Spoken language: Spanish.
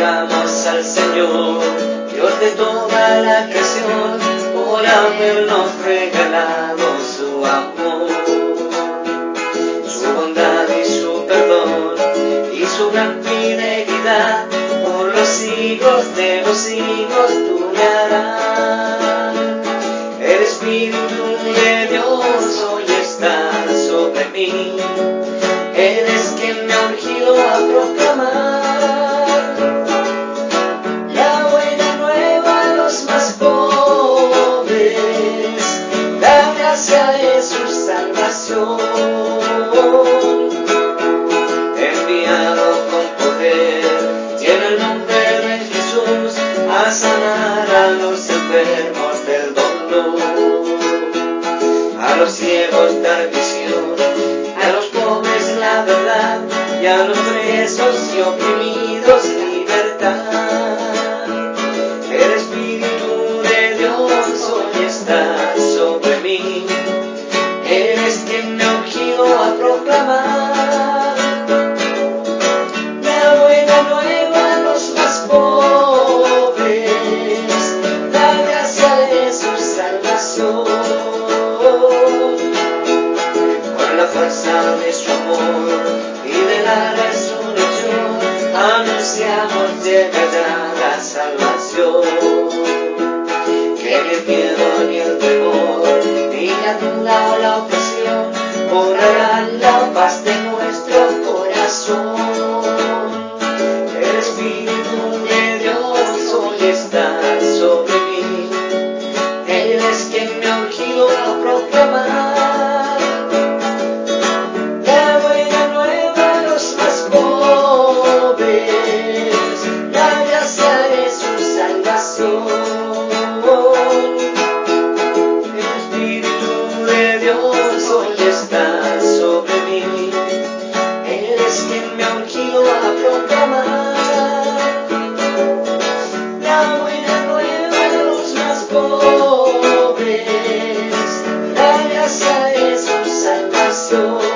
Digamos al Señor, Dios de toda la creación, por habernos regalado su amor, su bondad y su perdón, y su gran fidelidad, por los siglos de los siglos durará. Enviado con poder, llena el nombre de Jesús a sanar a los enfermos del dolor. A los ciegos, la visión, a los pobres, la verdad, y a los presos y oprimidos. corazón. Por la fuerza de su amor y de la resurrección anunciamos de verdad la salvación. Que ni el miedo ni el temor ni la duda o la opresión morarán la paz de nuestro corazón. El Espíritu de Dios hoy está El espíritu de Dios hoy está sobre mí. Él es quien me ha unido a proclamar. La buena nueva de los más pobres. Dale a esa salvación.